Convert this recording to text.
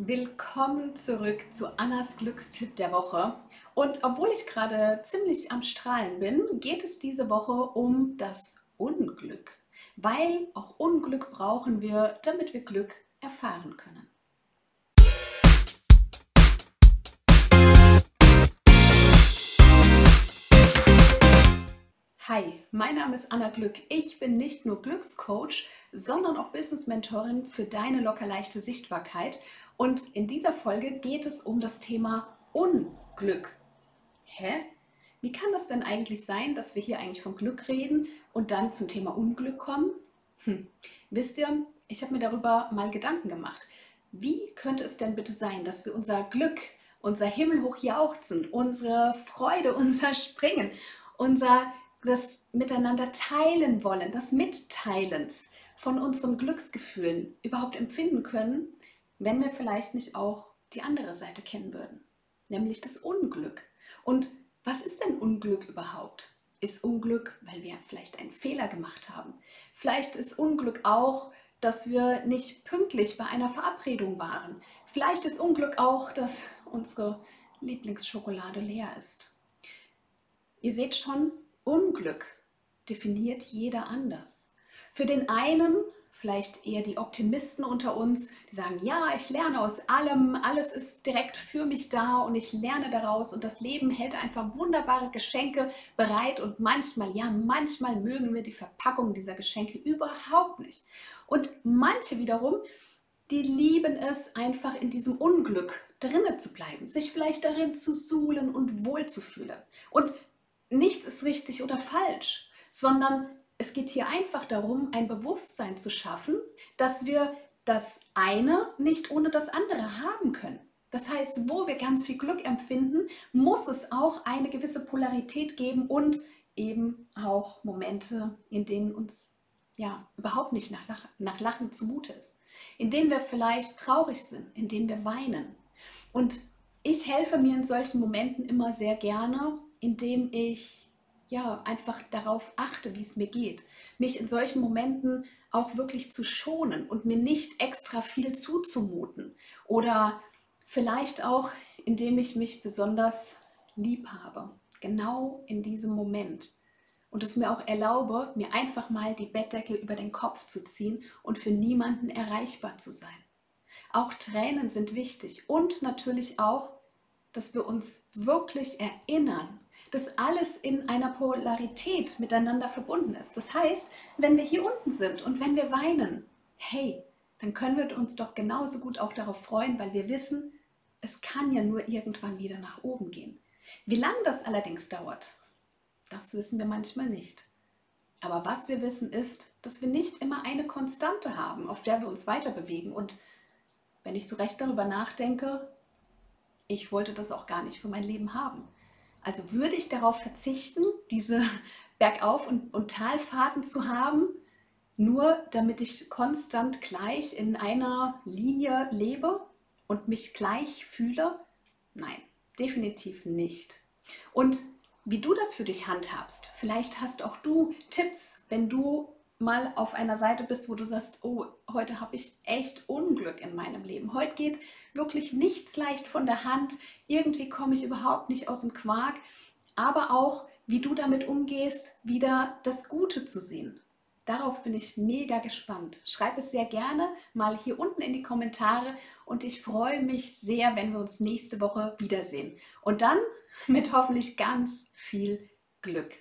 Willkommen zurück zu Annas Glückstipp der Woche. Und obwohl ich gerade ziemlich am Strahlen bin, geht es diese Woche um das Unglück. Weil auch Unglück brauchen wir, damit wir Glück erfahren können. Mein Name ist Anna Glück. Ich bin nicht nur Glückscoach, sondern auch Business Mentorin für deine locker leichte Sichtbarkeit. Und in dieser Folge geht es um das Thema Unglück. Hä? Wie kann das denn eigentlich sein, dass wir hier eigentlich von Glück reden und dann zum Thema Unglück kommen? Hm. Wisst ihr, ich habe mir darüber mal Gedanken gemacht. Wie könnte es denn bitte sein, dass wir unser Glück, unser Himmelhoch jauchzen, unsere Freude, unser Springen, unser das Miteinander teilen wollen, das Mitteilens von unseren Glücksgefühlen überhaupt empfinden können, wenn wir vielleicht nicht auch die andere Seite kennen würden, nämlich das Unglück. Und was ist denn Unglück überhaupt? Ist Unglück, weil wir vielleicht einen Fehler gemacht haben? Vielleicht ist Unglück auch, dass wir nicht pünktlich bei einer Verabredung waren. Vielleicht ist Unglück auch, dass unsere Lieblingsschokolade leer ist. Ihr seht schon, Unglück definiert jeder anders. Für den einen vielleicht eher die Optimisten unter uns, die sagen, ja, ich lerne aus allem, alles ist direkt für mich da und ich lerne daraus und das Leben hält einfach wunderbare Geschenke bereit und manchmal, ja, manchmal mögen wir die Verpackung dieser Geschenke überhaupt nicht. Und manche wiederum, die lieben es einfach in diesem Unglück drinnen zu bleiben, sich vielleicht darin zu suhlen und wohlzufühlen. Und ist richtig oder falsch, sondern es geht hier einfach darum, ein Bewusstsein zu schaffen, dass wir das eine nicht ohne das andere haben können. Das heißt, wo wir ganz viel Glück empfinden, muss es auch eine gewisse Polarität geben und eben auch Momente, in denen uns ja überhaupt nicht nach, nach Lachen zumute ist, in denen wir vielleicht traurig sind, in denen wir weinen. Und ich helfe mir in solchen Momenten immer sehr gerne, indem ich ja einfach darauf achte, wie es mir geht. Mich in solchen Momenten auch wirklich zu schonen und mir nicht extra viel zuzumuten. Oder vielleicht auch, indem ich mich besonders lieb habe. Genau in diesem Moment. Und es mir auch erlaube, mir einfach mal die Bettdecke über den Kopf zu ziehen und für niemanden erreichbar zu sein. Auch Tränen sind wichtig und natürlich auch, dass wir uns wirklich erinnern dass alles in einer Polarität miteinander verbunden ist. Das heißt, wenn wir hier unten sind und wenn wir weinen, hey, dann können wir uns doch genauso gut auch darauf freuen, weil wir wissen, es kann ja nur irgendwann wieder nach oben gehen. Wie lange das allerdings dauert, das wissen wir manchmal nicht. Aber was wir wissen ist, dass wir nicht immer eine Konstante haben, auf der wir uns weiter bewegen. Und wenn ich so recht darüber nachdenke, ich wollte das auch gar nicht für mein Leben haben. Also würde ich darauf verzichten, diese Bergauf- und, und Talfahrten zu haben, nur damit ich konstant gleich in einer Linie lebe und mich gleich fühle? Nein, definitiv nicht. Und wie du das für dich handhabst, vielleicht hast auch du Tipps, wenn du mal auf einer Seite bist, wo du sagst, oh, heute habe ich echt Unglück in meinem Leben. Heute geht wirklich nichts leicht von der Hand. Irgendwie komme ich überhaupt nicht aus dem Quark. Aber auch, wie du damit umgehst, wieder das Gute zu sehen. Darauf bin ich mega gespannt. Schreib es sehr gerne mal hier unten in die Kommentare und ich freue mich sehr, wenn wir uns nächste Woche wiedersehen. Und dann mit hoffentlich ganz viel Glück.